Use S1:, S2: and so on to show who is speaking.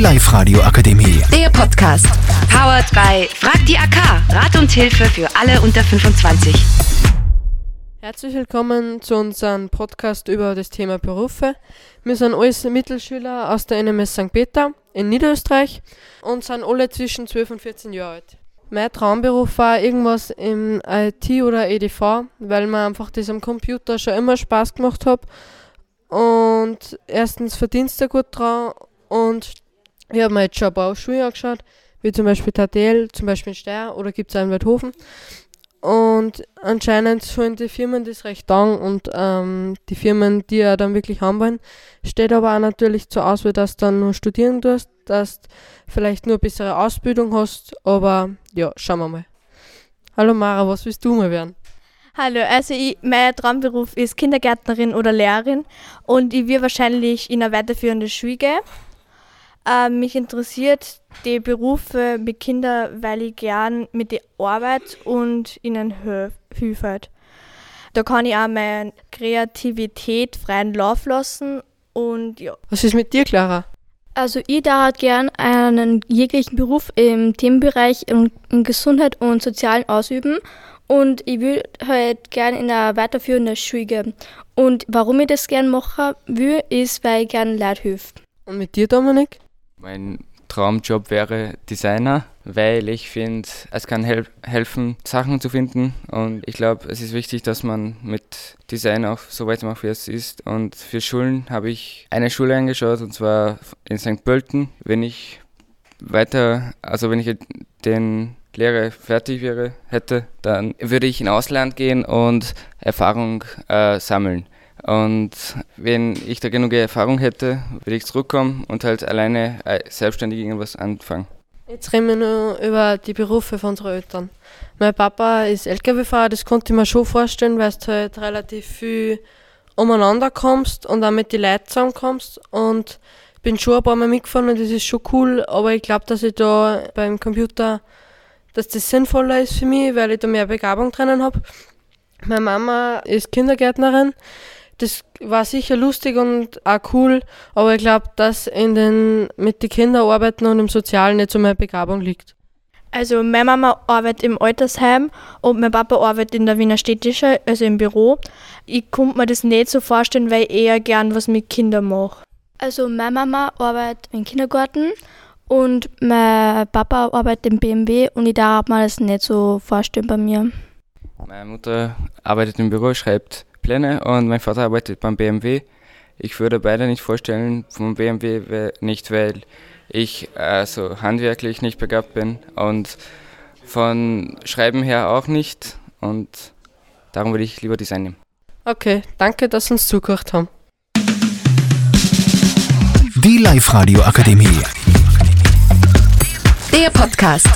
S1: Die Live-Radio Akademie.
S2: Der Podcast. Powered by Frag die AK. Rat und Hilfe für alle unter 25.
S3: Herzlich willkommen zu unserem Podcast über das Thema Berufe. Wir sind alles Mittelschüler aus der NMS St. Peter in Niederösterreich und sind alle zwischen 12 und 14 Jahre alt. Mein Traumberuf war irgendwas im IT oder EDV, weil mir einfach das am Computer schon immer Spaß gemacht hat. Und erstens verdienst du gut dran und ich habe mir jetzt schon ein paar Schulen angeschaut, wie zum Beispiel TTL, zum Beispiel in Steyr oder gibt es auch in Weidhofen. Und anscheinend sollen die Firmen das recht an und ähm, die Firmen, die ja dann wirklich haben wollen, steht aber auch natürlich zur Auswahl, dass du dann nur studieren tust, dass du vielleicht nur bessere Ausbildung hast, aber ja, schauen wir mal. Hallo Mara, was willst du mal werden?
S4: Hallo, also ich, mein Traumberuf ist Kindergärtnerin oder Lehrerin und ich will wahrscheinlich in eine weiterführende Schule gehen. Äh, mich interessiert die Berufe mit Kindern, weil ich gern mit der Arbeit und ihnen helfe. Da kann ich auch meine Kreativität freien Lauf lassen und ja.
S3: Was ist mit dir, Clara?
S5: Also ich da gern einen jeglichen Beruf im Themenbereich in Gesundheit und Sozialen ausüben und ich würde halt gern in einer weiterführenden Schule gehen. Und warum ich das gern machen will, ist, weil ich gern Leute hilf.
S3: Und mit dir, Dominik?
S6: Mein Traumjob wäre Designer, weil ich finde, es kann hel helfen, Sachen zu finden. Und ich glaube, es ist wichtig, dass man mit Design auch so weitermacht, wie es ist. Und für Schulen habe ich eine Schule angeschaut, und zwar in St. Pölten. Wenn ich weiter, also wenn ich den Lehre fertig wäre, hätte, dann würde ich in Ausland gehen und Erfahrung äh, sammeln. Und wenn ich da genug Erfahrung hätte, würde ich zurückkommen und halt alleine äh, selbstständig irgendwas anfangen.
S3: Jetzt reden wir nur über die Berufe von unseren Eltern. Mein Papa ist LKW-Fahrer, das konnte ich mir schon vorstellen, weil du halt relativ viel umeinander kommst und auch mit den Leuten zusammenkommst. Und bin schon ein paar Mal mitgefahren und das ist schon cool, aber ich glaube, dass ich da beim Computer, dass das sinnvoller ist für mich, weil ich da mehr Begabung drinnen habe. Meine Mama ist Kindergärtnerin das war sicher lustig und auch cool, aber ich glaube, dass in den, mit den Kindern arbeiten und im Sozialen nicht so meine Begabung liegt.
S4: Also meine Mama arbeitet im Altersheim und mein Papa arbeitet in der Wiener Städtische, also im Büro. Ich konnte mir das nicht so vorstellen, weil ich eher gern was mit Kindern mache.
S5: Also meine Mama arbeitet im Kindergarten und mein Papa arbeitet im BMW und ich darf mir das nicht so vorstellen bei mir.
S6: Meine Mutter arbeitet im Büro, schreibt Pläne und mein Vater arbeitet beim BMW. Ich würde beide nicht vorstellen vom BMW nicht, weil ich also handwerklich nicht begabt bin und von Schreiben her auch nicht und darum würde ich lieber Design nehmen.
S3: Okay, danke, dass Sie uns zugehört haben.
S1: Die Live-Radio Akademie.
S2: Der Podcast.